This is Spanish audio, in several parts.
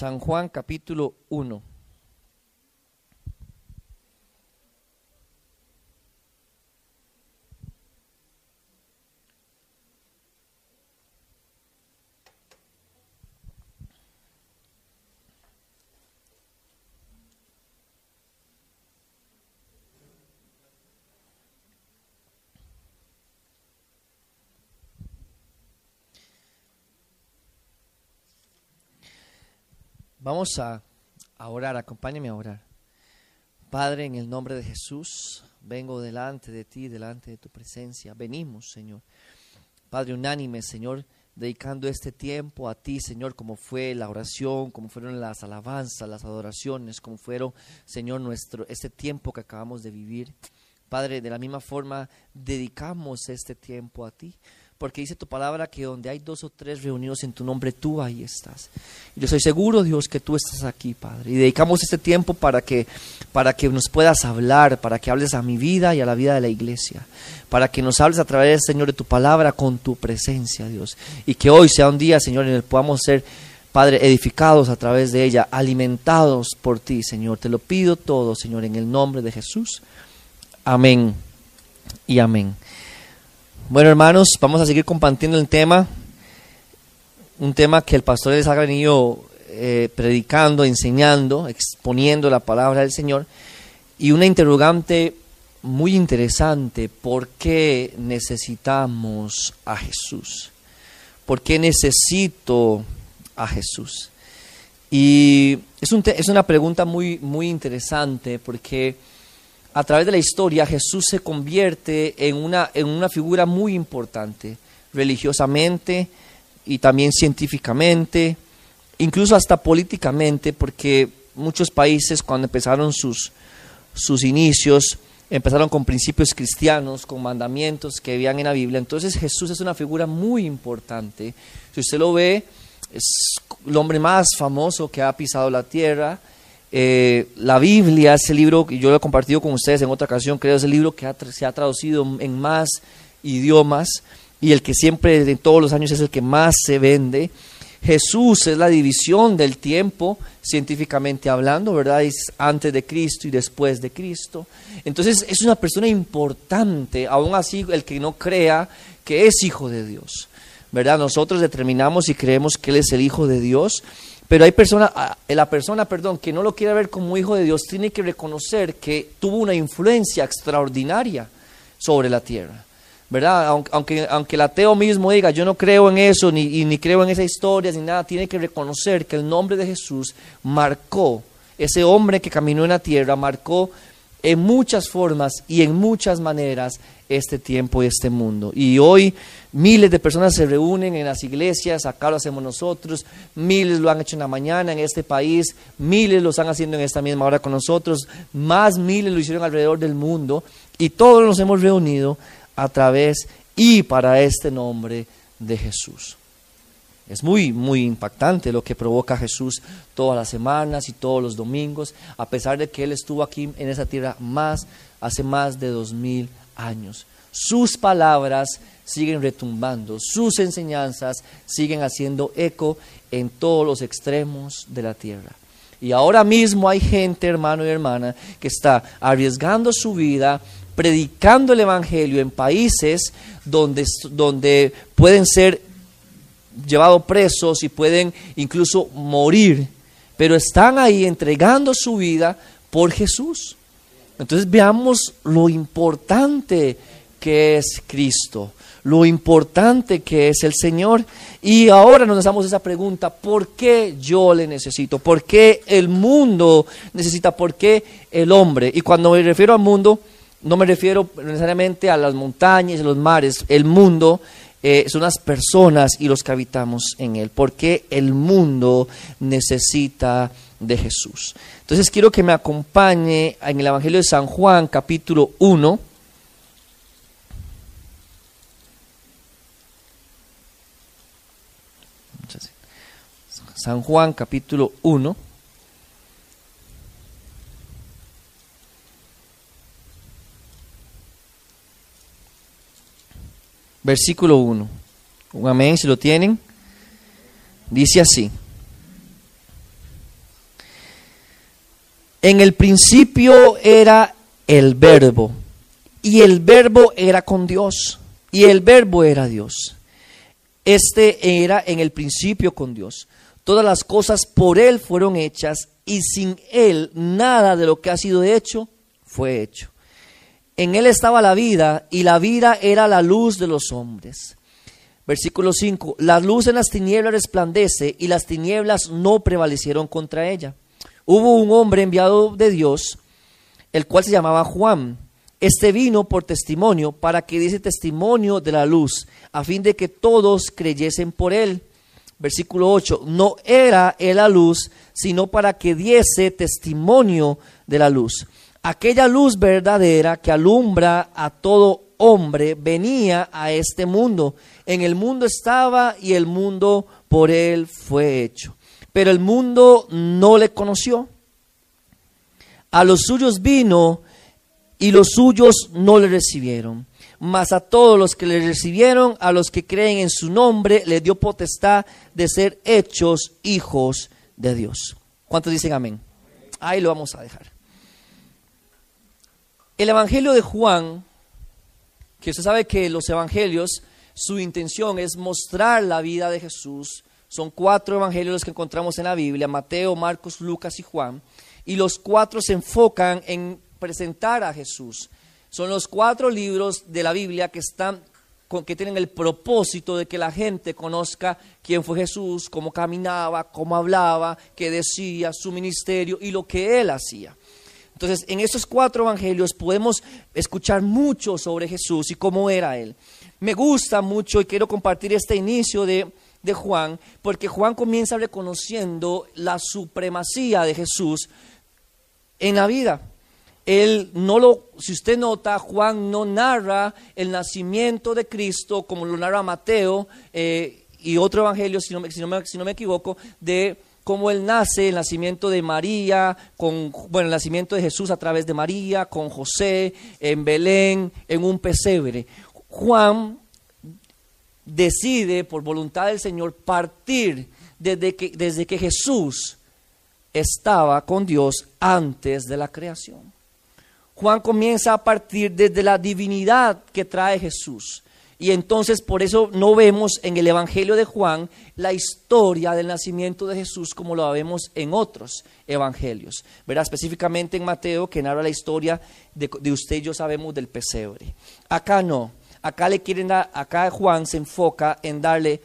San Juan capítulo 1. Vamos a, orar, acompáñame a orar. Padre, en el nombre de Jesús, vengo delante de ti, delante de tu presencia. Venimos, Señor. Padre, unánime, Señor, dedicando este tiempo a ti, Señor, como fue la oración, como fueron las alabanzas, las adoraciones, como fueron, Señor, nuestro este tiempo que acabamos de vivir. Padre, de la misma forma, dedicamos este tiempo a ti porque dice tu palabra que donde hay dos o tres reunidos en tu nombre, tú ahí estás. Yo soy seguro, Dios, que tú estás aquí, Padre. Y dedicamos este tiempo para que, para que nos puedas hablar, para que hables a mi vida y a la vida de la iglesia, para que nos hables a través, Señor, de tu palabra con tu presencia, Dios. Y que hoy sea un día, Señor, en el que podamos ser, Padre, edificados a través de ella, alimentados por ti, Señor. Te lo pido todo, Señor, en el nombre de Jesús. Amén y amén. Bueno, hermanos, vamos a seguir compartiendo el tema, un tema que el pastor les ha venido eh, predicando, enseñando, exponiendo la palabra del Señor, y una interrogante muy interesante, ¿por qué necesitamos a Jesús? ¿Por qué necesito a Jesús? Y es, un es una pregunta muy, muy interesante porque a través de la historia Jesús se convierte en una, en una figura muy importante, religiosamente y también científicamente, incluso hasta políticamente, porque muchos países cuando empezaron sus, sus inicios, empezaron con principios cristianos, con mandamientos que habían en la Biblia. Entonces Jesús es una figura muy importante. Si usted lo ve, es el hombre más famoso que ha pisado la tierra, eh, la Biblia, ese libro que yo lo he compartido con ustedes en otra ocasión, creo es el libro que se ha traducido en más idiomas y el que siempre de todos los años es el que más se vende. Jesús es la división del tiempo, científicamente hablando, ¿verdad? Es antes de Cristo y después de Cristo. Entonces es una persona importante, aún así el que no crea que es hijo de Dios, ¿verdad? Nosotros determinamos y creemos que Él es el hijo de Dios pero hay personas, ah, la persona, perdón, que no lo quiere ver como hijo de Dios, tiene que reconocer que tuvo una influencia extraordinaria sobre la tierra. ¿Verdad? Aunque, aunque el ateo mismo diga, yo no creo en eso, ni, ni creo en esa historia, ni nada, tiene que reconocer que el nombre de Jesús marcó, ese hombre que caminó en la tierra, marcó en muchas formas y en muchas maneras este tiempo y este mundo. Y hoy miles de personas se reúnen en las iglesias, acá lo hacemos nosotros, miles lo han hecho en la mañana en este país, miles lo están haciendo en esta misma hora con nosotros, más miles lo hicieron alrededor del mundo y todos nos hemos reunido a través y para este nombre de Jesús. Es muy, muy impactante lo que provoca Jesús todas las semanas y todos los domingos, a pesar de que Él estuvo aquí en esa tierra más, hace más de dos mil años. Sus palabras siguen retumbando, sus enseñanzas siguen haciendo eco en todos los extremos de la tierra. Y ahora mismo hay gente, hermano y hermana, que está arriesgando su vida, predicando el Evangelio en países donde, donde pueden ser llevado presos y pueden incluso morir, pero están ahí entregando su vida por Jesús. Entonces veamos lo importante que es Cristo, lo importante que es el Señor. Y ahora nos hacemos esa pregunta, ¿por qué yo le necesito? ¿Por qué el mundo necesita? ¿Por qué el hombre? Y cuando me refiero al mundo, no me refiero necesariamente a las montañas, y los mares, el mundo eh, son las personas y los que habitamos en él, porque el mundo necesita de Jesús. Entonces quiero que me acompañe en el Evangelio de San Juan, capítulo 1. San Juan, capítulo 1. Versículo 1. Un amén si lo tienen. Dice así. En el principio era el verbo y el verbo era con Dios y el verbo era Dios. Este era en el principio con Dios. Todas las cosas por Él fueron hechas y sin Él nada de lo que ha sido hecho fue hecho. En Él estaba la vida y la vida era la luz de los hombres. Versículo 5. La luz en las tinieblas resplandece y las tinieblas no prevalecieron contra ella. Hubo un hombre enviado de Dios, el cual se llamaba Juan. Este vino por testimonio para que diese testimonio de la luz, a fin de que todos creyesen por él. Versículo 8. No era él la luz, sino para que diese testimonio de la luz. Aquella luz verdadera que alumbra a todo hombre venía a este mundo. En el mundo estaba y el mundo por él fue hecho. Pero el mundo no le conoció. A los suyos vino y los suyos no le recibieron. Mas a todos los que le recibieron, a los que creen en su nombre, le dio potestad de ser hechos hijos de Dios. ¿Cuántos dicen amén? Ahí lo vamos a dejar. El Evangelio de Juan, que usted sabe que los Evangelios, su intención es mostrar la vida de Jesús. Son cuatro Evangelios que encontramos en la Biblia, Mateo, Marcos, Lucas y Juan. Y los cuatro se enfocan en presentar a Jesús. Son los cuatro libros de la Biblia que están que tienen el propósito de que la gente conozca quién fue Jesús, cómo caminaba, cómo hablaba, qué decía, su ministerio y lo que él hacía. Entonces, en estos cuatro evangelios podemos escuchar mucho sobre Jesús y cómo era Él. Me gusta mucho y quiero compartir este inicio de, de Juan, porque Juan comienza reconociendo la supremacía de Jesús en la vida. Él no lo, si usted nota, Juan no narra el nacimiento de Cristo como lo narra Mateo eh, y otro evangelio, si no, si no me equivoco, de cómo él nace, el nacimiento de María, con, bueno, el nacimiento de Jesús a través de María, con José, en Belén, en un pesebre. Juan decide, por voluntad del Señor, partir desde que, desde que Jesús estaba con Dios antes de la creación. Juan comienza a partir desde la divinidad que trae Jesús. Y entonces por eso no vemos en el Evangelio de Juan la historia del nacimiento de Jesús como lo vemos en otros evangelios. Verá específicamente en Mateo que narra la historia de, usted y yo sabemos del pesebre. Acá no. Acá le quieren acá Juan se enfoca en darle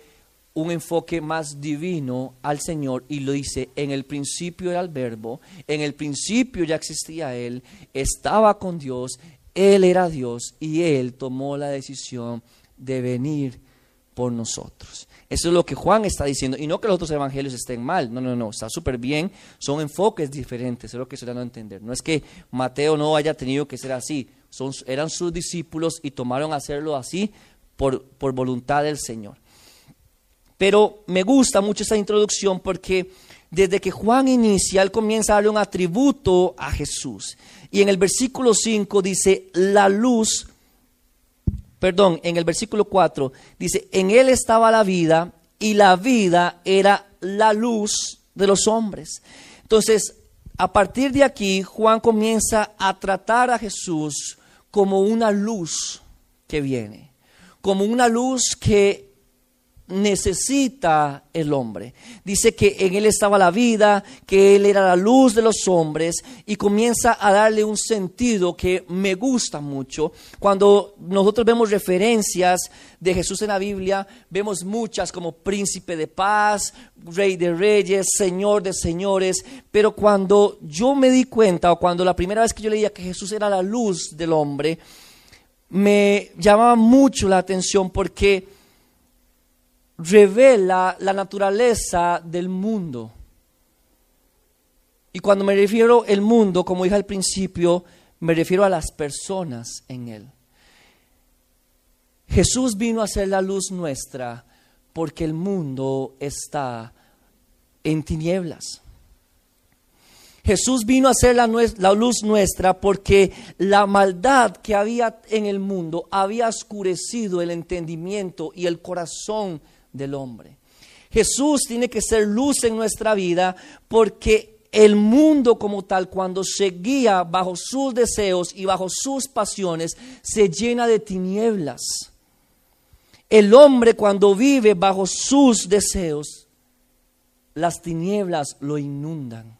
un enfoque más divino al Señor y lo dice, en el principio era el verbo, en el principio ya existía Él, estaba con Dios, Él era Dios y Él tomó la decisión de venir por nosotros. Eso es lo que Juan está diciendo. Y no que los otros evangelios estén mal. No, no, no. Está súper bien. Son enfoques diferentes. Es lo que estoy dando a entender. No es que Mateo no haya tenido que ser así. Son, eran sus discípulos y tomaron hacerlo así por, por voluntad del Señor. Pero me gusta mucho esta introducción porque desde que Juan inicia, él comienza a darle un atributo a Jesús. Y en el versículo 5 dice, la luz perdón, en el versículo 4 dice, en él estaba la vida y la vida era la luz de los hombres. Entonces, a partir de aquí, Juan comienza a tratar a Jesús como una luz que viene, como una luz que necesita el hombre. Dice que en él estaba la vida, que él era la luz de los hombres y comienza a darle un sentido que me gusta mucho. Cuando nosotros vemos referencias de Jesús en la Biblia, vemos muchas como príncipe de paz, rey de reyes, señor de señores, pero cuando yo me di cuenta o cuando la primera vez que yo leía que Jesús era la luz del hombre, me llamaba mucho la atención porque revela la naturaleza del mundo. Y cuando me refiero al mundo, como dije al principio, me refiero a las personas en él. Jesús vino a ser la luz nuestra porque el mundo está en tinieblas. Jesús vino a ser la, la, luz nuestra porque la maldad que había en el mundo había oscurecido el entendimiento y el corazón del hombre. Jesús tiene que ser luz en nuestra vida porque el mundo como tal, cuando se guía bajo sus deseos y bajo sus pasiones, se llena de tinieblas. El hombre cuando vive bajo sus deseos, las tinieblas lo inundan.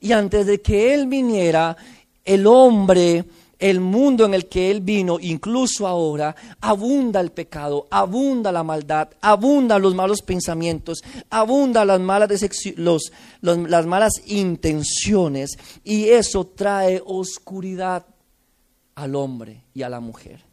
Y antes de que Él viniera, el hombre el mundo en el que Él vino, incluso ahora, abunda el pecado, abunda la maldad, abunda los malos pensamientos, abunda las malas, las malas intenciones y eso trae oscuridad al hombre y a la mujer.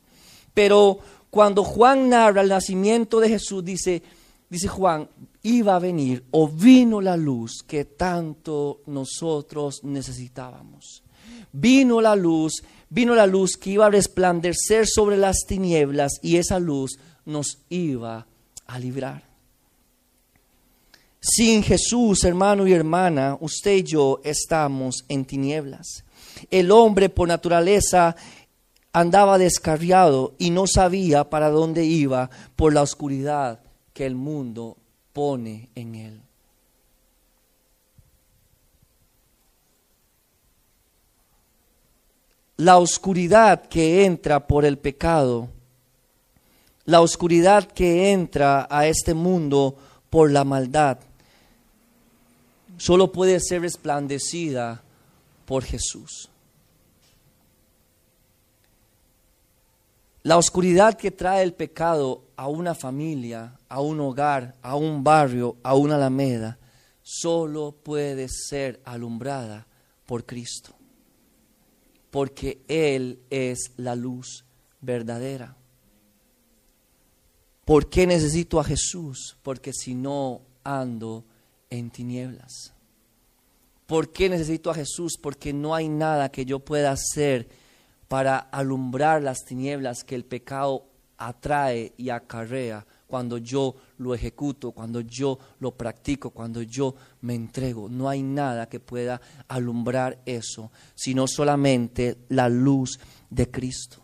Pero cuando Juan narra el nacimiento de Jesús, dice, dice Juan, iba a venir o vino la luz que tanto nosotros necesitábamos. Vino la luz vino la luz que iba a resplandecer sobre las tinieblas y esa luz nos iba a librar. Sin Jesús, hermano y hermana, usted y yo estamos en tinieblas. El hombre por naturaleza andaba descarriado y no sabía para dónde iba por la oscuridad que el mundo pone en él. La oscuridad que entra por el pecado, la oscuridad que entra a este mundo por la maldad, solo puede ser resplandecida por Jesús. La oscuridad que trae el pecado a una familia, a un hogar, a un barrio, a una alameda, solo puede ser alumbrada por Cristo porque Él es la luz verdadera. ¿Por qué necesito a Jesús? Porque si no ando en tinieblas. ¿Por qué necesito a Jesús? Porque no hay nada que yo pueda hacer para alumbrar las tinieblas que el pecado atrae y acarrea cuando yo lo ejecuto, cuando yo lo practico, cuando yo me entrego. No hay nada que pueda alumbrar eso, sino solamente la luz de Cristo.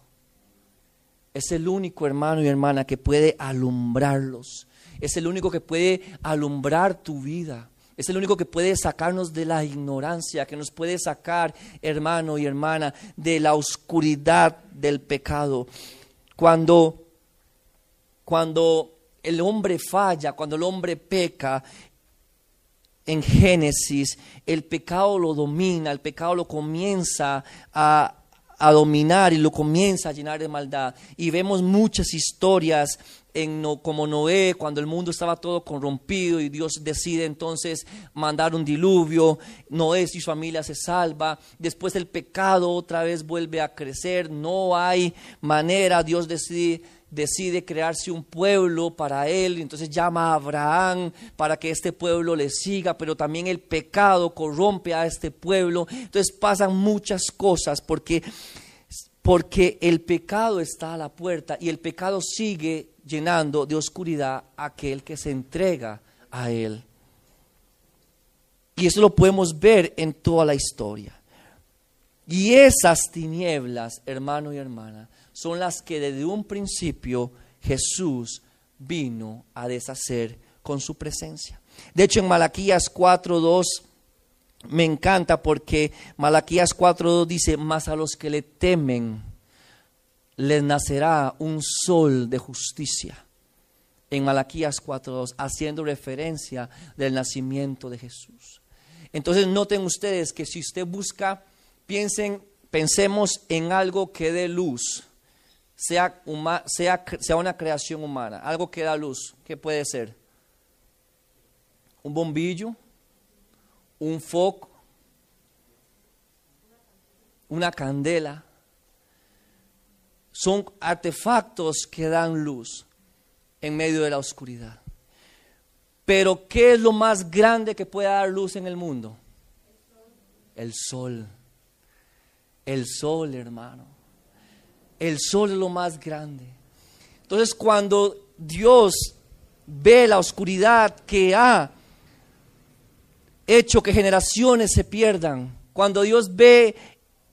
Es el único hermano y hermana que puede alumbrarlos. Es el único que puede alumbrar tu vida. Es el único que puede sacarnos de la ignorancia, que nos puede sacar, hermano y hermana, de la oscuridad del pecado. Cuando, cuando el hombre falla, cuando el hombre peca, en Génesis, el pecado lo domina, el pecado lo comienza a, dominar y lo comienza a llenar de maldad. Y vemos muchas historias en como Noé, cuando el mundo estaba todo corrompido y Dios decide entonces mandar un diluvio, Noé y su familia se salva, después el pecado otra vez vuelve a crecer, no hay manera, Dios decide decide crearse un pueblo para él, entonces llama a Abraham para que este pueblo le siga, pero también el pecado corrompe a este pueblo, entonces pasan muchas cosas porque, porque el pecado está a la puerta y el pecado sigue llenando de oscuridad a aquel que se entrega a él. Y eso lo podemos ver en toda la historia. Y esas tinieblas, hermano y hermana, son las que desde un principio Jesús vino a deshacer con su presencia. De hecho, en Malaquías 4.2 me encanta porque Malaquías 4.2 dice, más a los que le temen les nacerá un sol de justicia. En Malaquías 4.2, haciendo referencia del nacimiento de Jesús. Entonces noten ustedes que si usted busca, piensen, pensemos en algo que dé luz sea, una creación humana, algo que da luz, ¿qué puede ser? Un bombillo, un foco, una candela. Son artefactos que dan luz en medio de la oscuridad. Pero ¿qué es lo más grande que puede dar luz en el mundo? El sol. El sol, hermano. El sol es lo más grande. Entonces cuando Dios ve la oscuridad que ha hecho que generaciones se pierdan, cuando Dios ve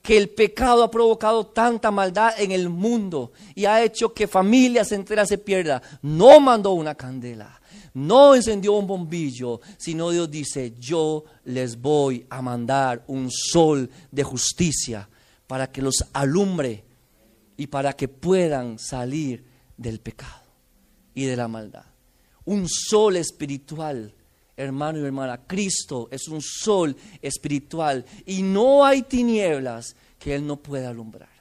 que el pecado ha provocado tanta maldad en el mundo y ha hecho que familias enteras se pierdan, no mandó una candela, No encendió un bombillo, sino Dios dice, yo les voy a mandar un sol de justicia para que los alumbre y para que puedan salir del pecado y de la maldad. Un sol espiritual, hermano y hermana. Cristo es un sol espiritual y no hay tinieblas que Él no pueda alumbrar.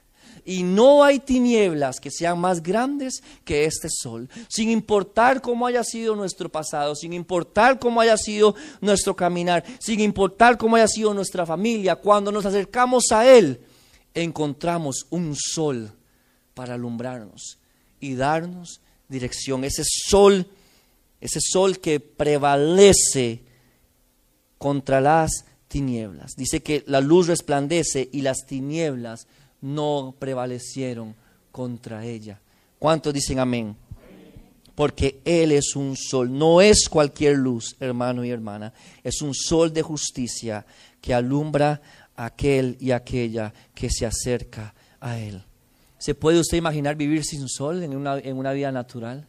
Y no hay tinieblas que sean más grandes que este sol, sin importar cómo haya sido nuestro pasado, sin importar cómo haya sido nuestro caminar, sin importar cómo haya sido nuestra familia. Cuando nos acercamos a Él, encontramos un sol para alumbrarnos y darnos dirección. Ese sol, ese sol que prevalece contra las tinieblas. Dice que la luz resplandece y las tinieblas no prevalecieron contra ella. ¿Cuántos dicen amén? Porque Él es un sol, no es cualquier luz, hermano y hermana, es un sol de justicia que alumbra a aquel y aquella que se acerca a Él. ¿Se puede usted imaginar vivir sin sol en una, en una vida natural?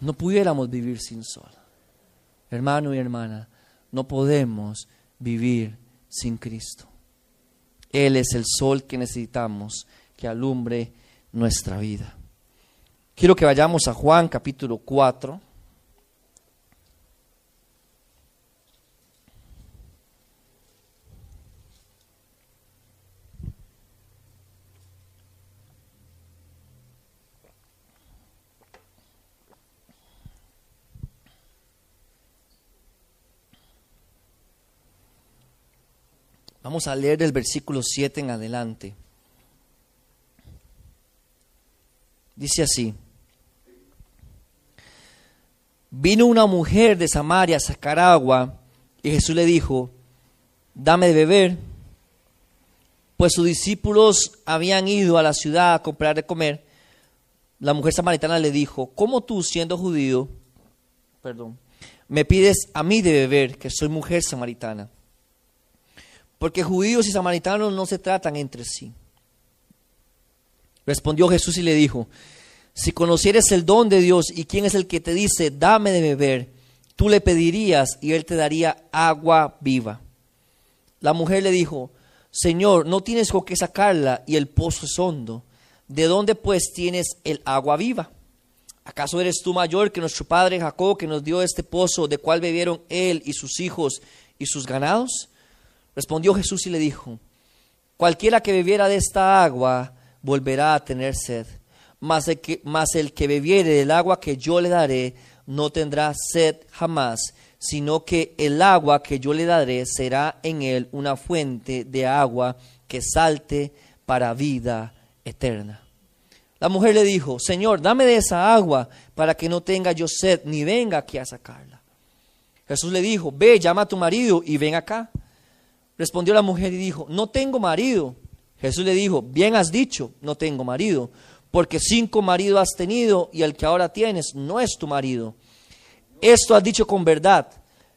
No pudiéramos vivir sin sol. Hermano y hermana, no podemos vivir sin Cristo. Él es el sol que necesitamos que alumbre nuestra vida. Quiero que vayamos a Juan capítulo 4. Vamos a leer del versículo 7 en adelante. Dice así. Vino una mujer de Samaria a sacar agua y Jesús le dijo, dame de beber, pues sus discípulos habían ido a la ciudad a comprar de comer. La mujer samaritana le dijo, ¿cómo tú siendo judío, perdón, me pides a mí de beber, que soy mujer samaritana? Porque judíos y samaritanos no se tratan entre sí. Respondió Jesús y le dijo, si conocieres el don de Dios y quién es el que te dice, dame de beber, tú le pedirías y él te daría agua viva. La mujer le dijo, Señor, no tienes con qué sacarla y el pozo es hondo. ¿De dónde pues tienes el agua viva? ¿Acaso eres tú mayor que nuestro padre Jacob que nos dio este pozo de cual bebieron él y sus hijos y sus ganados? Respondió Jesús y le dijo, cualquiera que bebiera de esta agua volverá a tener sed, mas el, que, el que bebiere del agua que yo le daré no tendrá sed jamás, sino que el agua que yo le daré será en él una fuente de agua que salte para vida eterna. La mujer le dijo, Señor, dame de esa agua para que no tenga yo sed ni venga aquí a sacarla. Jesús le dijo, ve, llama a tu marido y ven acá. Respondió la mujer y dijo, no tengo marido. Jesús le dijo, bien has dicho, no tengo marido, porque cinco maridos has tenido y el que ahora tienes no es tu marido. Esto has dicho con verdad,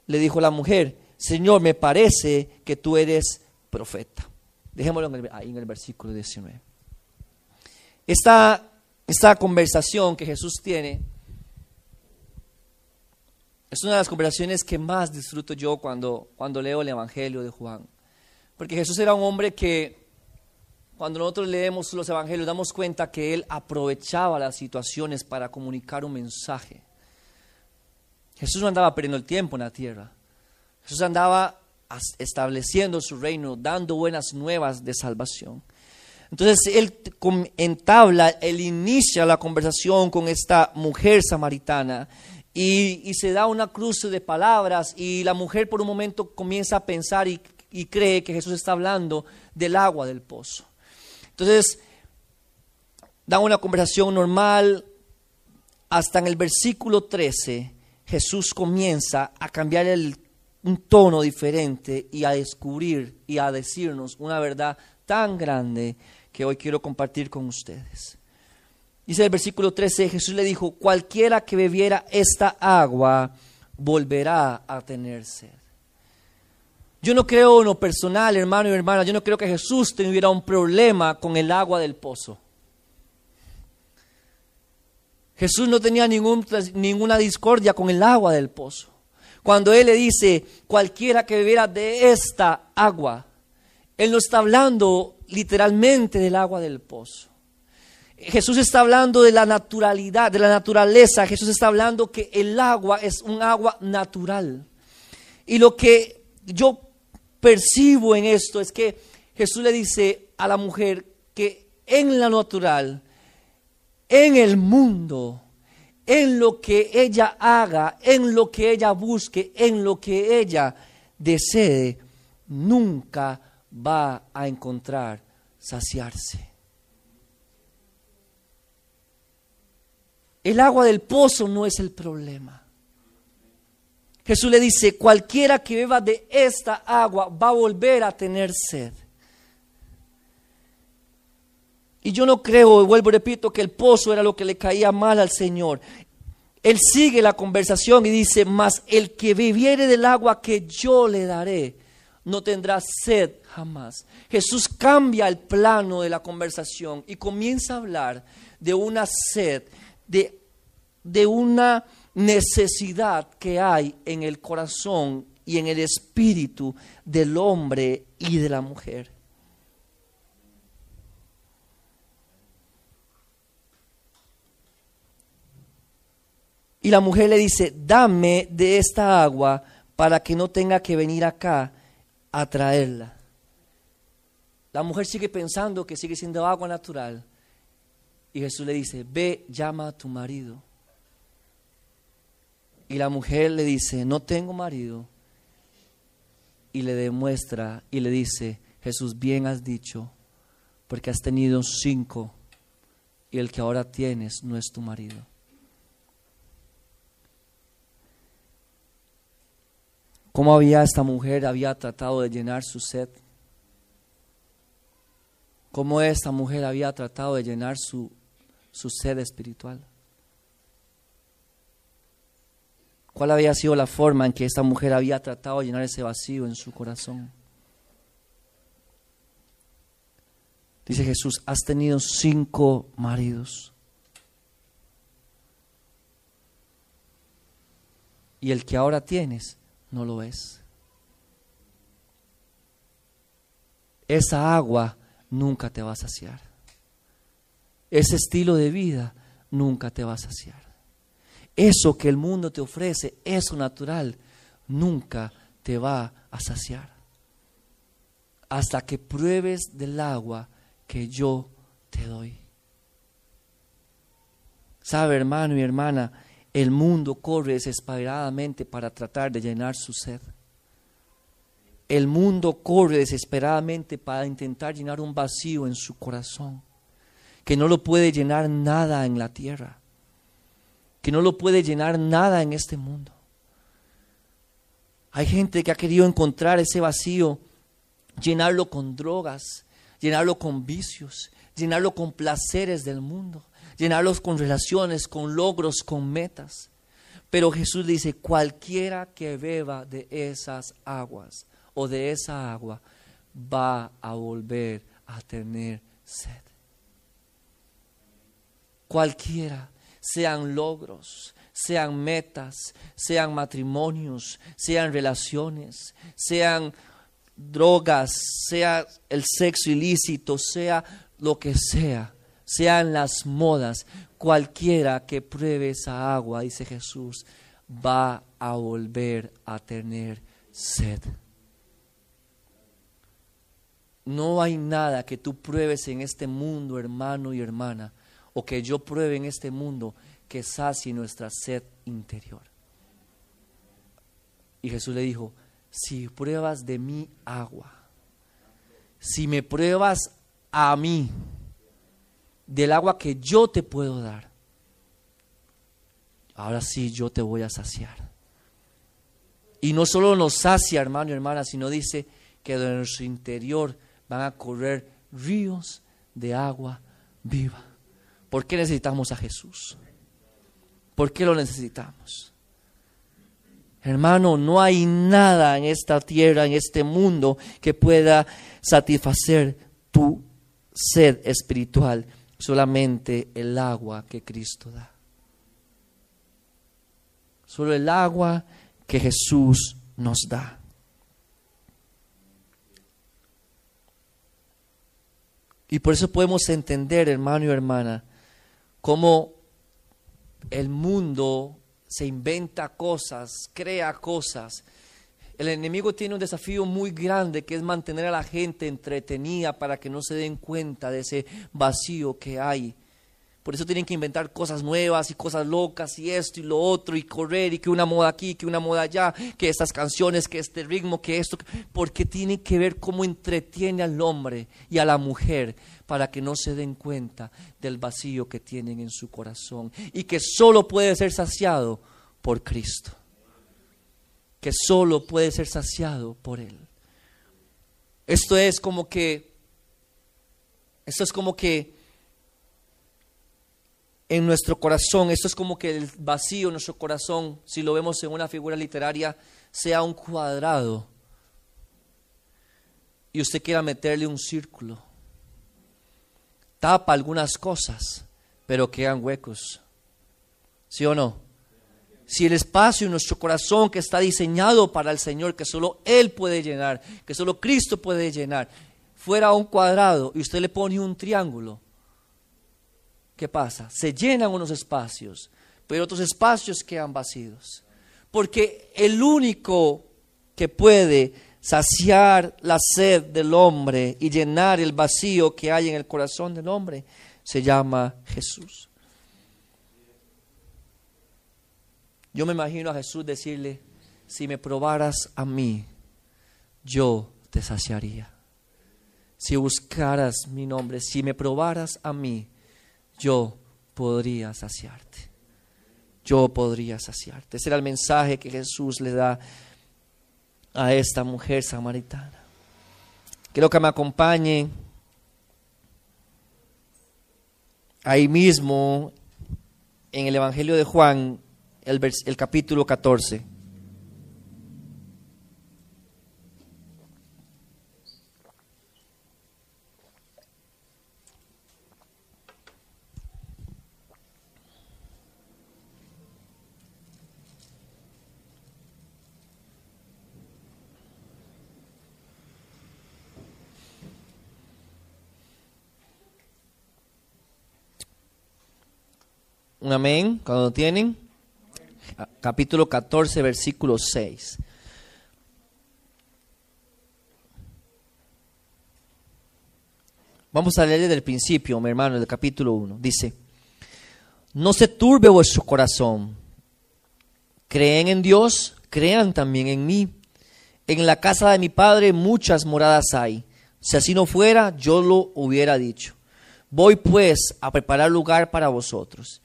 le dijo la mujer, Señor, me parece que tú eres profeta. Dejémoslo ahí en el versículo 19. Esta, esta conversación que Jesús tiene es una de las conversaciones que más disfruto yo cuando, cuando leo el Evangelio de Juan. Porque Jesús era un hombre que cuando nosotros leemos los Evangelios damos cuenta que él aprovechaba las situaciones para comunicar un mensaje. Jesús no andaba perdiendo el tiempo en la tierra. Jesús andaba estableciendo su reino, dando buenas nuevas de salvación. Entonces él entabla, él inicia la conversación con esta mujer samaritana y, se da una cruce de palabras y la mujer por un momento comienza a pensar y, y cree que Jesús está hablando del agua del pozo. Entonces, da una conversación normal. Hasta en el versículo 13, Jesús comienza a cambiar el, un tono diferente y a descubrir y a decirnos una verdad tan grande que hoy quiero compartir con ustedes. Dice el versículo 13, Jesús le dijo, cualquiera que bebiera esta agua volverá a tener sed. Yo no creo en lo personal, hermano y hermana, yo no creo que Jesús tuviera un problema con el agua del pozo. Jesús no tenía ningún, ninguna discordia con el agua del pozo. Cuando Él le dice, cualquiera que bebiera de esta agua, Él no está hablando literalmente del agua del pozo. Jesús está hablando de la naturalidad, de la naturaleza. Jesús está hablando que el agua es un agua natural. Y lo que yo percibo en esto es que Jesús le dice a la mujer que en la natural, en el mundo, en lo que ella haga, en lo que ella busque, en lo que ella desee, nunca va a encontrar saciarse. El agua del pozo no es el problema. Jesús le dice, cualquiera que beba de esta agua va a volver a tener sed. Y yo no creo, vuelvo y repito, que el pozo era lo que le caía mal al Señor. Él sigue la conversación y dice, mas el que bebiere del agua que yo le daré, no tendrá sed jamás. Jesús cambia el plano de la conversación y comienza a hablar de una sed, de, de una necesidad que hay en el corazón y en el espíritu del hombre y de la mujer. Y la mujer le dice, dame de esta agua para que no tenga que venir acá a traerla. La mujer sigue pensando que sigue siendo agua natural. Y Jesús le dice, ve, llama a tu marido. Y la mujer le dice, no tengo marido. Y le demuestra y le dice, Jesús, bien has dicho, porque has tenido cinco y el que ahora tienes no es tu marido. ¿Cómo había esta mujer había tratado de llenar su sed? ¿Cómo esta mujer había tratado de llenar su, su sed espiritual? ¿Cuál había sido la forma en que esta mujer había tratado de llenar ese vacío en su corazón? Dice Jesús, has tenido cinco maridos. Y el que ahora tienes no lo es. Esa agua nunca te va a saciar. Ese estilo de vida nunca te va a saciar. Eso que el mundo te ofrece, eso natural, nunca te va a saciar. Hasta que pruebes del agua que yo te doy. Sabe, hermano y hermana, el mundo corre desesperadamente para tratar de llenar su sed. El mundo corre desesperadamente para intentar llenar un vacío en su corazón, que no lo puede llenar nada en la tierra, que no lo puede llenar nada en este mundo. Hay gente que ha querido encontrar ese vacío, llenarlo con drogas, llenarlo con vicios, llenarlo con placeres del mundo llenarlos con relaciones, con logros, con metas. Pero Jesús dice, cualquiera que beba de esas aguas o de esa agua va a volver a tener sed. Cualquiera, sean logros, sean metas, sean matrimonios, sean relaciones, sean drogas, sea el sexo ilícito, sea lo que sea sean las modas, cualquiera que pruebe esa agua, dice Jesús, va a volver a tener sed. No hay nada que tú pruebes en este mundo, hermano y hermana, o que yo pruebe en este mundo que sacie nuestra sed interior. Y Jesús le dijo, si pruebas de mi agua, si me pruebas a mí, del agua que yo te puedo dar. Ahora sí, yo te voy a saciar. Y no solo nos sacia, hermano y hermana, sino dice que de nuestro interior van a correr ríos de agua viva. ¿Por qué necesitamos a Jesús? ¿Por qué lo necesitamos? Hermano, no hay nada en esta tierra, en este mundo, que pueda satisfacer tu sed espiritual solamente el agua que Cristo da. solo el agua que Jesús nos da. Y por eso podemos entender, hermano y hermana, cómo el mundo se inventa cosas, crea cosas. El enemigo tiene un desafío muy grande que es mantener a la gente entretenida para que no se den cuenta de ese vacío que hay por eso tienen que inventar cosas nuevas y cosas locas y esto y lo otro y correr y que una moda aquí, que una moda allá, que estas canciones, que este ritmo, que esto, porque tiene que ver cómo entretiene al hombre y a la mujer para que no se den cuenta del vacío que tienen en su corazón y que solo puede ser saciado por Cristo. Que solo puede ser saciado por Él. Esto es como que, esto es como que en nuestro corazón, esto es como que el vacío en nuestro corazón, si lo vemos en una figura literaria, sea un cuadrado y usted quiera meterle un círculo. Tapa algunas cosas, pero quedan huecos. ¿Sí o no? Si el espacio en nuestro corazón que está diseñado para el Señor, que solo Él puede llenar, que solo Cristo puede llenar, fuera un cuadrado y usted le pone un triángulo, ¿qué pasa? Se llenan unos espacios, pero otros espacios quedan vacíos. Porque el único que puede saciar la sed del hombre y llenar el vacío que hay en el corazón del hombre se llama Jesús. Yo me imagino a Jesús decirle, si me probaras a mí, yo te saciaría. Si buscaras mi nombre, si me probaras a mí, yo podría saciarte. Yo podría saciarte. Ese era el mensaje que Jesús le da a esta mujer samaritana. Quiero que me acompañe ahí mismo en el Evangelio de Juan, el, el capítulo 14. Un amén, cuando tienen. Capítulo 14, versículo 6. Vamos a leer desde el principio, mi hermano, del capítulo 1. Dice, no se turbe vuestro corazón. Creen en Dios, crean también en mí. En la casa de mi Padre muchas moradas hay. Si así no fuera, yo lo hubiera dicho. Voy pues a preparar lugar para vosotros.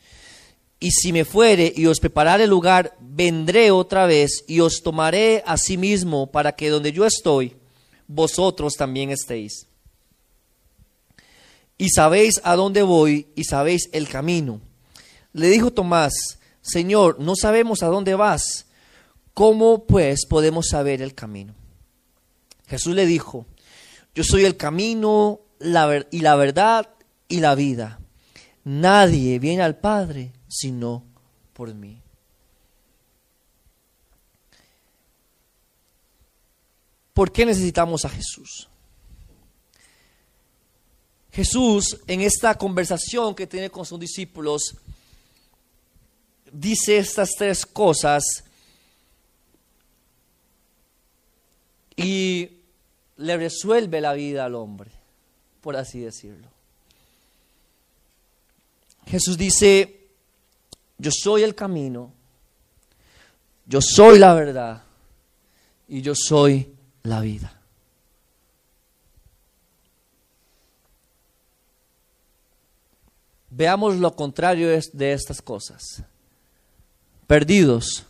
Y si me fuere y os preparare lugar, vendré otra vez y os tomaré a sí mismo para que donde yo estoy, vosotros también estéis. Y sabéis a dónde voy y sabéis el camino. Le dijo Tomás, Señor, no sabemos a dónde vas. ¿Cómo pues podemos saber el camino? Jesús le dijo, yo soy el camino y la verdad y la vida. Nadie viene al Padre sino por mí. ¿Por qué necesitamos a Jesús? Jesús en esta conversación que tiene con sus discípulos dice estas tres cosas y le resuelve la vida al hombre, por así decirlo. Jesús dice, yo soy el camino, yo soy la verdad y yo soy la vida. Veamos lo contrario de estas cosas. Perdidos,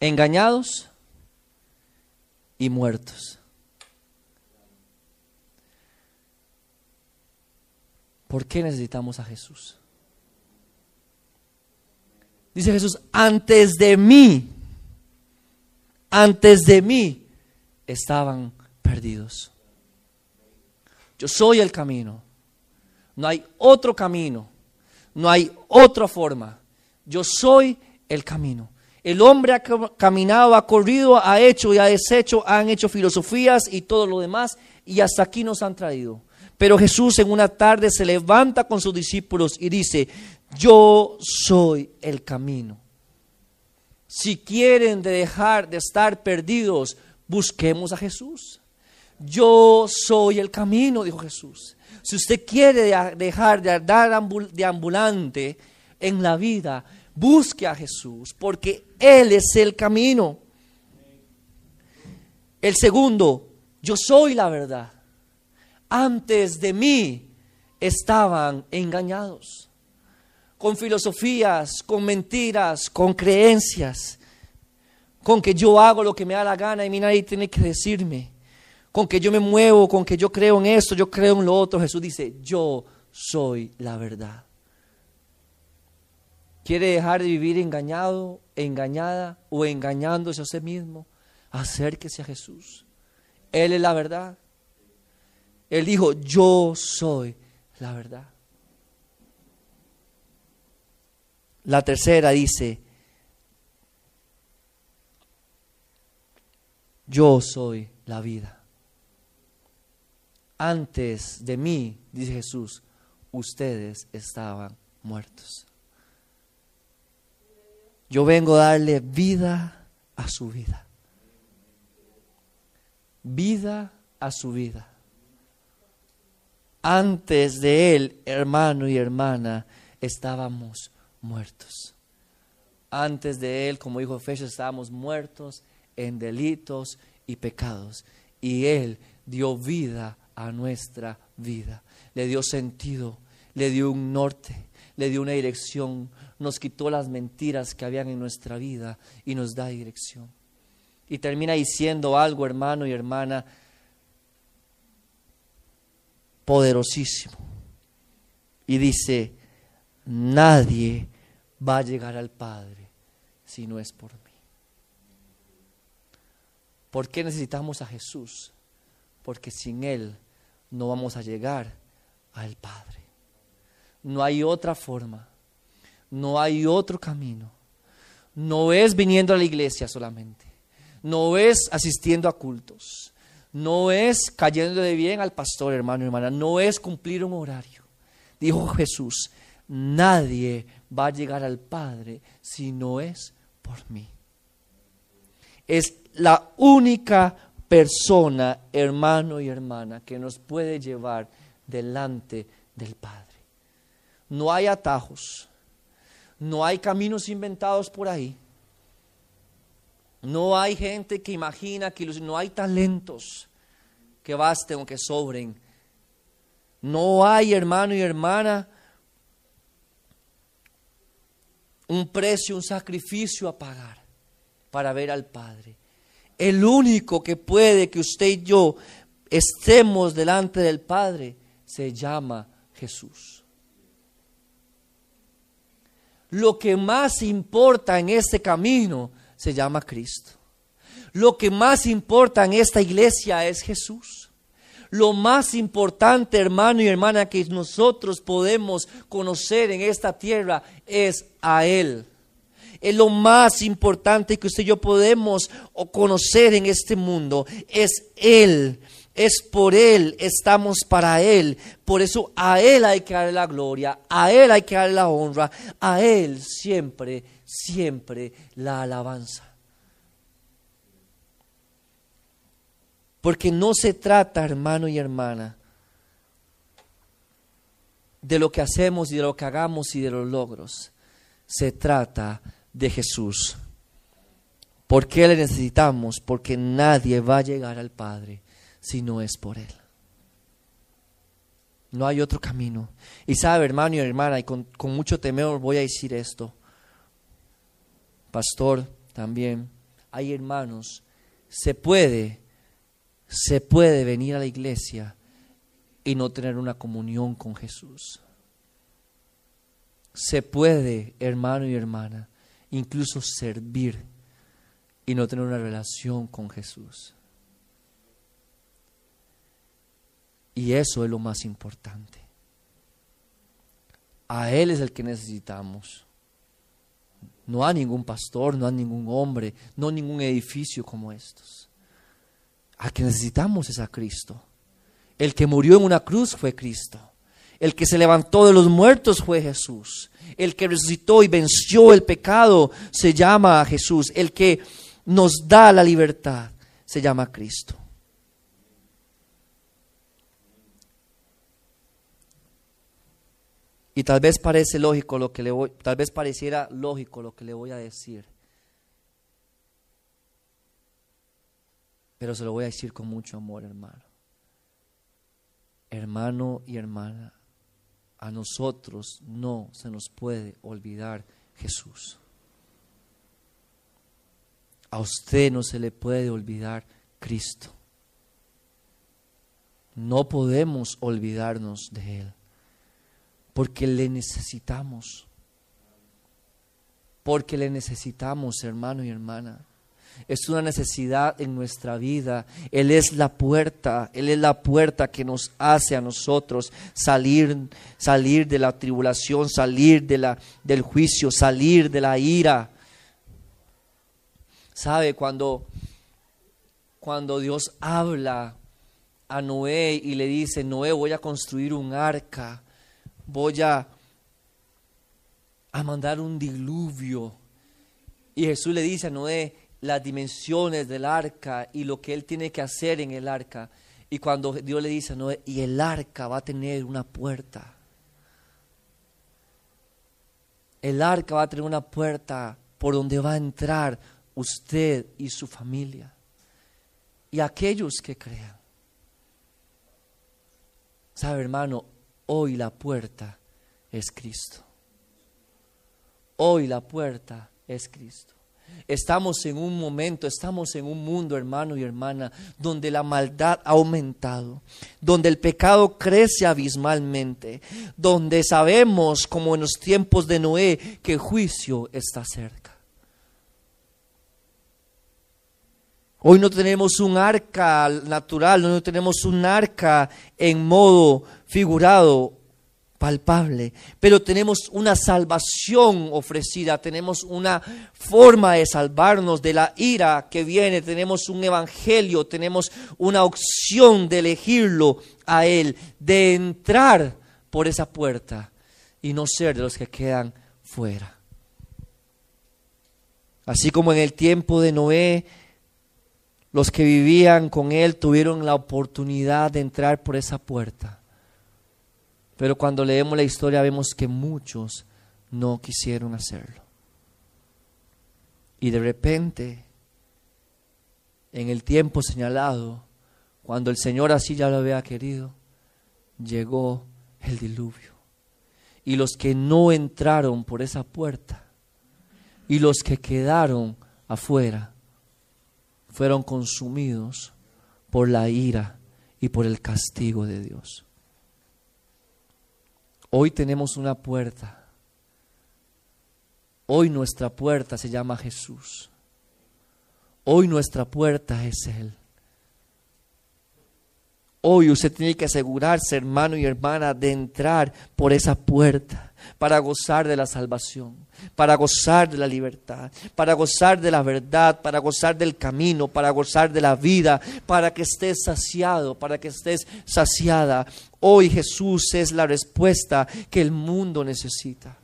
engañados y muertos. ¿Por qué necesitamos a Jesús? Dice Jesús, antes de mí, antes de mí estaban perdidos. Yo soy el camino. No hay otro camino. No hay otra forma Yo soy el camino. El hombre ha caminado, ha corrido, ha hecho y ha deshecho, han hecho filosofías y todo lo demás, y hasta aquí nos han traído. Pero Jesús en una tarde se levanta con sus discípulos y dice, yo soy el camino. Si quieren dejar de estar perdidos, busquemos a Jesús. Yo soy el camino, dijo Jesús. Si usted quiere dejar de andar ambulante en la vida, busque a Jesús, porque Él es el camino. El segundo, yo soy la verdad. Antes de mí estaban engañados, con filosofías, con mentiras, con creencias, con que yo hago lo que me da la gana y mí nadie tiene que decirme, con que yo me muevo, con que yo creo en esto, yo creo en lo otro. Jesús dice, yo soy la verdad quiere dejar de vivir engañado, engañada o engañándose a sí mismo, acérquese a Jesús. Él es la verdad. Él dijo, yo soy la verdad. La tercera dice, yo soy la vida. Antes de mí, dice Jesús, ustedes estaban muertos. Yo vengo a darle vida a su vida. Vida a su vida. Antes de él, hermano y hermana, estábamos muertos. Antes de él, como dijo Efesios, estábamos muertos en delitos y pecados. Y él dio vida a nuestra vida. Le dio sentido, le dio un norte, le dio una dirección, nos quitó las mentiras que habían en nuestra vida y nos da dirección. Y termina diciendo algo, hermano y hermana, poderosísimo. Y dice, nadie va a llegar al Padre si no es por mí. ¿Por qué necesitamos a Jesús? Porque sin Él no vamos a llegar al Padre. No hay otra forma. No hay otro camino. No es viniendo a la iglesia solamente. No es asistiendo a cultos. No es cayendo de bien al pastor, hermano y hermana. No es cumplir un horario. Dijo Jesús, nadie va a llegar al Padre si no es por mí. Es la única persona, hermano y hermana, que nos puede llevar delante del Padre. No hay atajos, no hay caminos inventados por ahí. No hay gente que imagina que no hay talentos que basten o que sobren. No hay hermano y hermana un precio, un sacrificio a pagar para ver al Padre. El único que puede que usted y yo estemos delante del Padre se llama Jesús lo que más importa en este camino se llama Cristo. Lo que más importa en esta iglesia es Jesús. Lo más importante, hermano y hermana, que nosotros podemos conocer en esta tierra es a Él. Es lo más importante que usted y yo podemos conocer en este mundo. Es Él. Es por Él, estamos para Él. Por eso a Él hay que darle la gloria, a Él hay que darle la honra, a Él siempre, siempre la alabanza. Porque no se trata, hermano y hermana, de lo que hacemos y de lo que hagamos y de los logros. Se trata de Jesús. ¿Por qué le necesitamos? Porque nadie va a llegar al Padre si no es por Él. No hay otro camino. Y sabe, hermano y hermana, y con, con mucho temor voy a decir esto. Pastor, también, hay hermanos, se puede, se puede venir a la iglesia y no tener una comunión con Jesús. Se puede, hermano y hermana, incluso servir y no tener una relación con Jesús. Y eso es lo más importante. A Él es el que necesitamos. No hay ningún pastor, no hay ningún hombre, no hay ningún edificio como estos. A que necesitamos es a Cristo. El que murió en una cruz fue Cristo. El que se levantó de los muertos fue Jesús. El que resucitó y venció el pecado se llama Jesús. El que nos da la libertad se llama Cristo. Y tal vez parece lógico lo que le voy, tal vez pareciera lógico lo que le voy a decir. Pero se lo voy a decir con mucho amor, hermano. Hermano y hermana, a nosotros no se nos puede olvidar Jesús. A usted no se le puede olvidar Cristo. No podemos olvidarnos de Él, porque le necesitamos. Porque le necesitamos, hermano y hermana es una necesidad en nuestra vida. Él es la puerta, Él es la puerta que nos hace a nosotros salir, salir de la tribulación, salir de la, del juicio, salir de la ira. ¿Sabe? Cuando, cuando Dios habla a Noé y le dice, Noé, voy a construir un arca, voy a, a mandar un diluvio. Y Jesús le dice a Noé, las dimensiones del arca y lo que él tiene que hacer en el arca. Y cuando Dios le dice, no, y el arca va a tener una puerta. El arca va a tener una puerta por donde va a entrar usted y su familia. Y aquellos que crean. Sabe, hermano, hoy la puerta es Cristo. Hoy la puerta es Cristo. Estamos en un momento, estamos en un mundo, hermano y hermana, donde la maldad ha aumentado, donde el pecado crece abismalmente, donde sabemos, como en los tiempos de Noé, que el juicio está cerca. Hoy no tenemos un arca natural, no tenemos un arca en modo figurado palpable, pero tenemos una salvación ofrecida, tenemos una forma de salvarnos de la ira que viene, tenemos un evangelio, tenemos una opción de elegirlo a Él, de entrar por esa puerta y no ser de los que quedan fuera. Así como en el tiempo de Noé, los que vivían con Él tuvieron la oportunidad de entrar por esa puerta pero cuando leemos la historia vemos que muchos no quisieron hacerlo. Y de repente, en el tiempo señalado, cuando el Señor así ya lo había querido, llegó el diluvio. Y los que no entraron por esa puerta y los que quedaron afuera fueron consumidos por la ira y por el castigo de Dios. Hoy tenemos una puerta. Hoy nuestra puerta se llama Jesús. Hoy nuestra puerta es Él. Hoy usted tiene que asegurarse, hermano y hermana, de entrar por esa puerta para gozar de la salvación, para gozar de la libertad, para gozar de la verdad, para gozar del camino, para gozar de la vida, para que estés saciado, para que estés saciada. Hoy Jesús es la respuesta que el mundo necesita.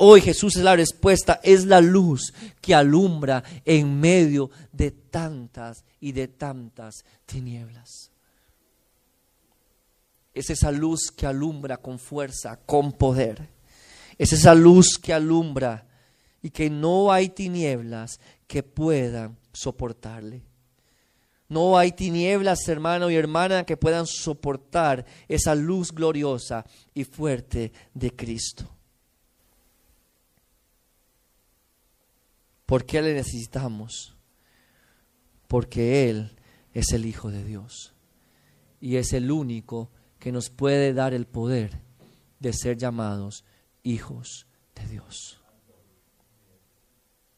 Hoy Jesús es la respuesta, es la luz que alumbra en medio de tantas y de tantas tinieblas. Es esa luz que alumbra con fuerza, con poder. Es esa luz que alumbra y que no hay tinieblas que puedan soportarle. No hay tinieblas, hermano y hermana, que puedan soportar esa luz gloriosa y fuerte de Cristo. ¿Por qué le necesitamos? Porque Él es el Hijo de Dios y es el único que nos puede dar el poder de ser llamados hijos de Dios.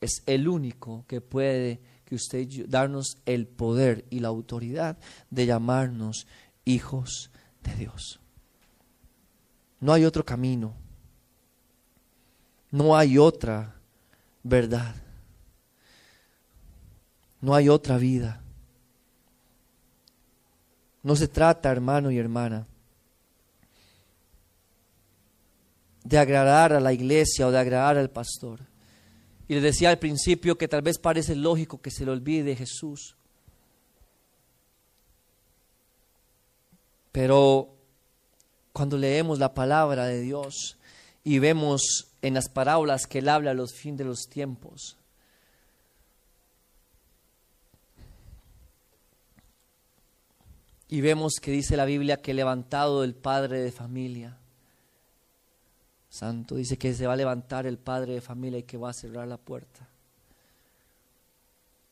Es el único que puede que usted darnos el poder y la autoridad de llamarnos hijos de Dios. No hay otro camino. No hay otra verdad. No hay otra vida. No se trata, hermano y hermana, de agradar a la iglesia o de agradar al pastor. Y le decía al principio que tal vez parece lógico que se le olvide Jesús. Pero cuando leemos la palabra de Dios y vemos en las parábolas que Él habla a los fines de los tiempos, y vemos que dice la Biblia que levantado el padre de familia, Santo, dice que se va a levantar el padre de familia y que va a cerrar la puerta.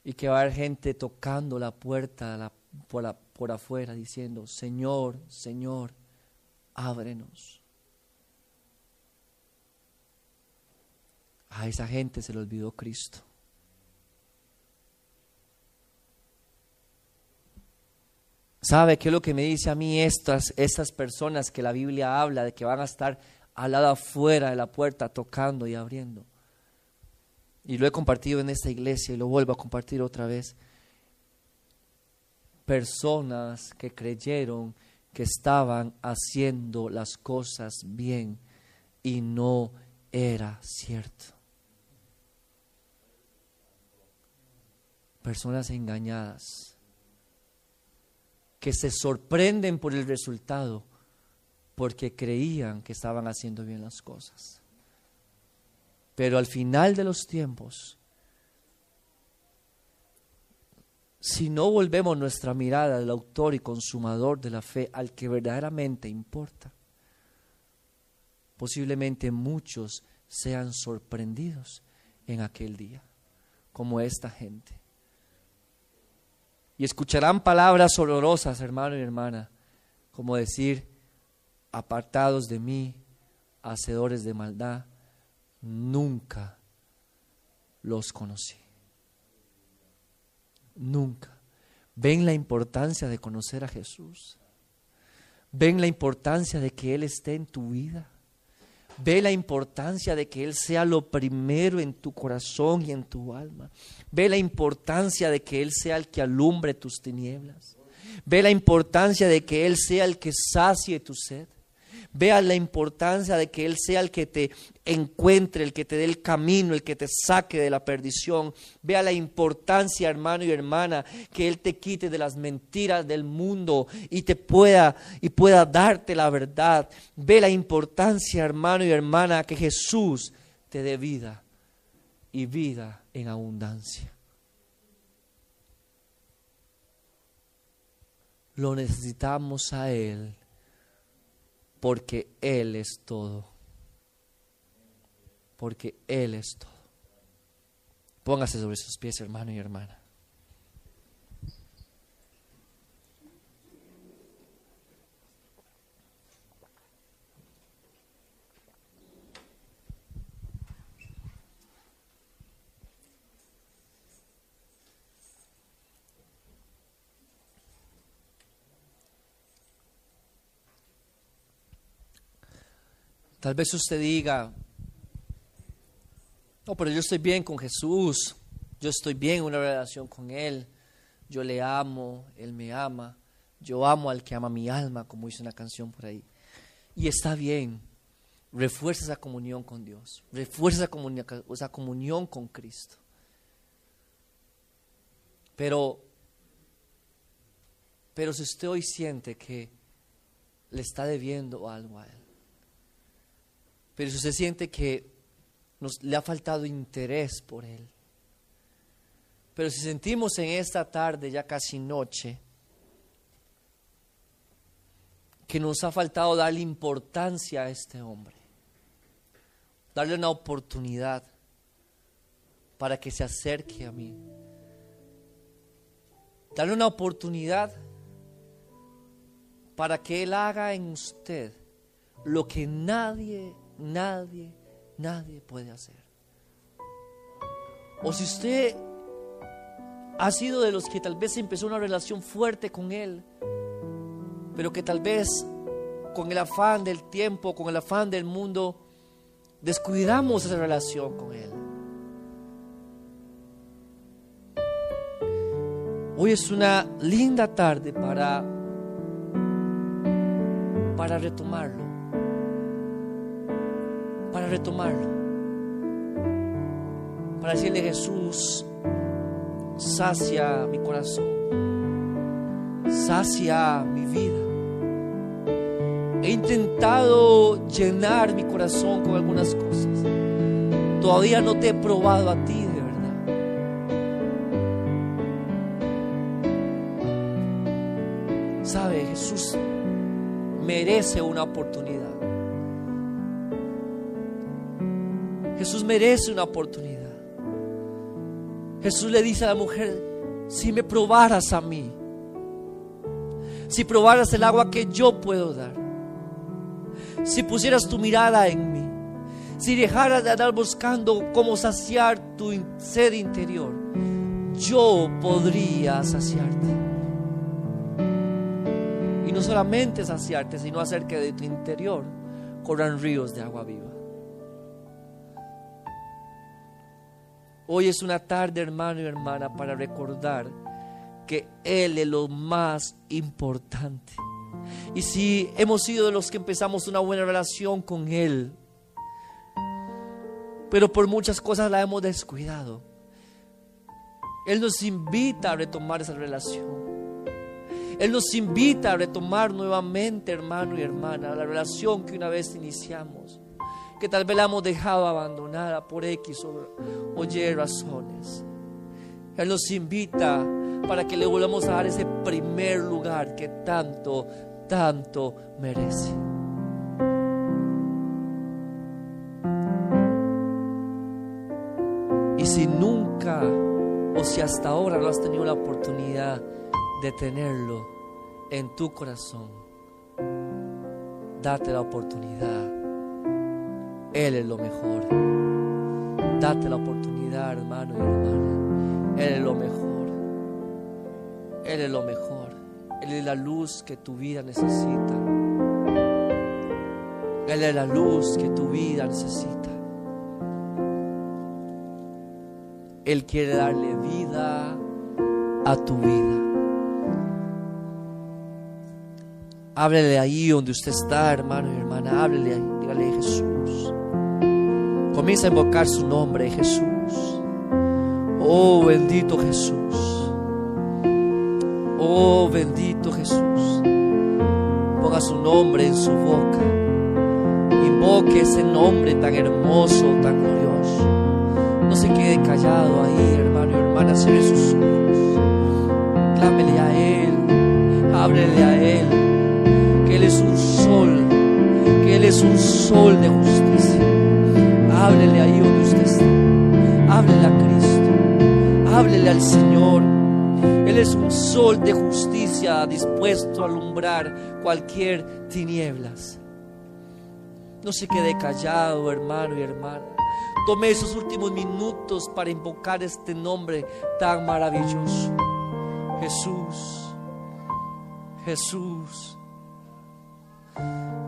Y que va a haber gente tocando la puerta por, por afuera diciendo, Señor, Señor, ábrenos. A esa gente se le olvidó Cristo. ¿Sabe qué es lo que me dice a mí estas, estas personas que la Biblia habla de que van a estar al lado afuera de la puerta tocando y abriendo? Y lo he compartido en esta iglesia y lo vuelvo a compartir otra vez. Personas que creyeron que estaban haciendo las cosas bien y no era cierto. Personas engañadas que se sorprenden por el resultado porque creían que estaban haciendo bien las cosas. Pero al final de los tiempos, si no volvemos nuestra mirada al autor y consumador de la fe, al que verdaderamente importa, posiblemente muchos sean sorprendidos en aquel día, como esta gente. Y escucharán palabras olorosas, hermano y hermana, como decir, apartados de mí, hacedores de maldad, nunca los conocí. Nunca. Ven la importancia de conocer a Jesús. Ven la importancia de que Él esté en tu vida. Ve la importancia de que Él sea lo primero en tu corazón y en tu alma. Ve la importancia de que Él sea el que alumbre tus tinieblas. Ve la importancia de que Él sea el que sacie tu sed. Vea la importancia de que Él sea el que te encuentre, el que te dé el camino, el que te saque de la perdición. Vea la importancia, hermano y hermana, que Él te quite de las mentiras del mundo y te pueda y pueda darte la verdad. Ve la importancia, hermano y hermana, que Jesús te dé vida y vida en abundancia. Lo necesitamos a Él porque Él es todo. Porque Él es todo. Póngase sobre sus pies, hermano y hermana. Tal vez usted diga, no, pero yo estoy bien con Jesús, yo estoy bien en una relación con Él, yo le amo, Él me ama, yo amo al que ama mi alma, como dice una canción por ahí. Y está bien, refuerza esa comunión con Dios, refuerza esa, comunión, con Cristo. Pero, pero si usted hoy siente que le está debiendo algo a Él, pero si usted siente que nos, le ha faltado interés por Él, pero si sentimos en esta tarde, ya casi noche, que nos ha faltado darle importancia a este hombre, darle una oportunidad para que se acerque a mí, darle una oportunidad para que Él haga en usted lo que nadie nadie, nadie puede hacer. O si usted ha sido de los que tal vez empezó una relación fuerte con Él, pero que tal vez con el afán del tiempo, con el afán del mundo, descuidamos esa relación con Él. Hoy es una linda tarde para, para retomarlo. Para retomarlo. Para decirle Jesús, sacia mi corazón. Sacia mi vida. He intentado llenar mi corazón con algunas cosas. Todavía no te he probado a ti de verdad. Sabe, Jesús merece una oportunidad. Jesús merece una oportunidad. Jesús le dice a la mujer, si me probaras a mí, si probaras el agua que yo puedo dar, si pusieras tu mirada en mí, si dejaras de andar buscando cómo saciar tu sed interior, yo podría saciarte. Y no solamente saciarte, sino hacer que de tu interior corran ríos de agua viva. Hoy es una tarde, hermano y hermana, para recordar que Él es lo más importante. Y si hemos sido de los que empezamos una buena relación con Él, pero por muchas cosas la hemos descuidado, Él nos invita a retomar esa relación. Él nos invita a retomar nuevamente, hermano y hermana, la relación que una vez iniciamos, que tal vez la hemos dejado abandonada por X o, Y razones. Él nos invita para que le volvamos a dar ese primer lugar que tanto tanto merece. Y si nunca o si hasta ahora no has tenido la oportunidad de tenerlo en tu corazón, date la oportunidad. Él es lo mejor. Date la oportunidad, hermano y hermana. Él es lo mejor. Él es lo mejor. Él es la luz que tu vida necesita. Él es la luz que tu vida necesita. Él quiere darle vida a tu vida. Háblele ahí donde usted está, hermano y hermana. Háblele ahí. Dígale Jesús. Comienza a invocar su nombre, Jesús. Oh, bendito Jesús. Oh bendito Jesús. Ponga su nombre en su boca. Invoque ese nombre tan hermoso, tan glorioso. No se quede callado ahí, hermano y hermana. Cierre sus ojos. Clámele a Él. Háblele a Él. Que Él es un sol. Que Él es un sol de justicia. Háblele ahí donde usted está. Háblele a Cristo. Háblele al Señor. Él es un sol de justicia dispuesto a alumbrar cualquier tinieblas. No se quede callado, hermano y hermana. Tome esos últimos minutos para invocar este nombre tan maravilloso. Jesús, Jesús,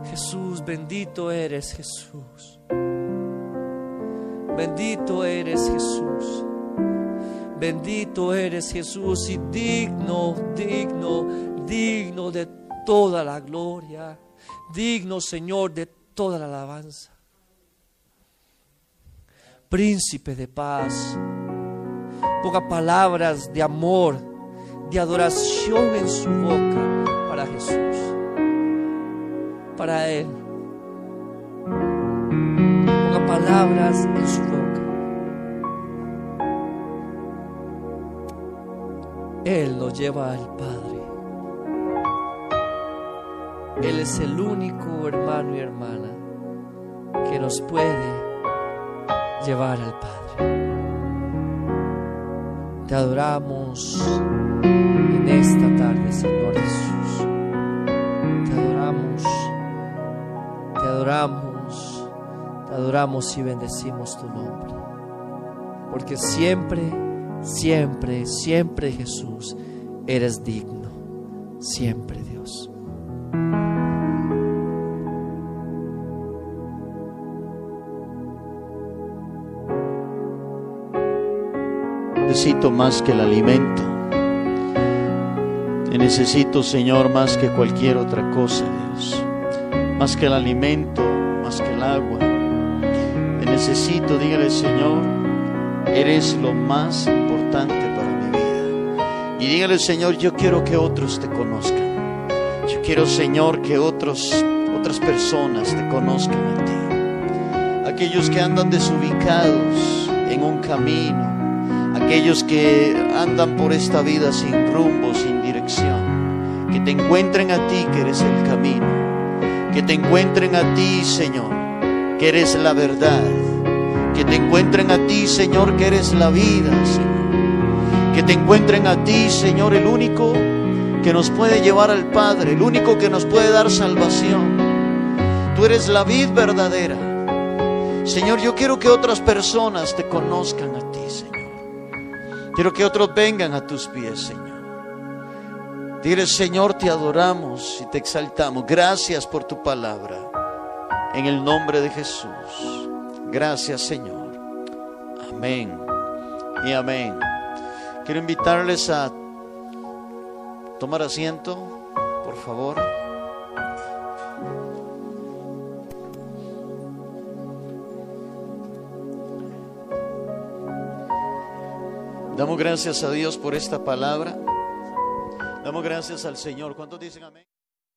Jesús, bendito eres Jesús. Bendito eres Jesús. Bendito eres Jesús y digno, digno, digno de toda la gloria. Digno, Señor, de toda la alabanza. Príncipe de paz. Ponga palabras de amor, de adoración en su boca para Jesús. Para Él. Palabras en su boca. Él nos lleva al Padre. Él es el único hermano y hermana que nos puede llevar al Padre. Te adoramos en esta tarde, Señor Jesús. Te adoramos, te adoramos, adoramos y bendecimos tu nombre. Porque siempre, siempre, siempre Jesús, eres digno. Siempre Dios. Necesito más que el alimento. Necesito, Señor, más que cualquier otra cosa, Dios. Más que el alimento, más que el agua Necesito, dígale, Señor, eres lo más importante para mi vida. Y dígale, Señor, yo quiero que otros te conozcan. Yo quiero, Señor, que otros, otras personas te conozcan a ti. Aquellos que andan desubicados en un camino, aquellos que andan por esta vida sin rumbo, sin dirección, que te encuentren a ti que eres el camino, que te encuentren a ti, Señor, que eres la verdad, que te encuentren a ti, Señor, que eres la vida, Señor, que te encuentren a ti, Señor, el único que nos puede llevar al Padre, el único que nos puede dar salvación. Tú eres la vid verdadera. Señor, yo quiero que otras personas te conozcan a ti, Señor. Quiero que otros vengan a tus pies, Señor. Dile, Señor, te adoramos y te exaltamos. Gracias por tu palabra. En el nombre de Jesús. Gracias, Señor. Amén y amén. Quiero invitarles a tomar asiento, por favor. Damos gracias a Dios por esta palabra. Damos gracias al Señor. ¿Cuántos dicen amén?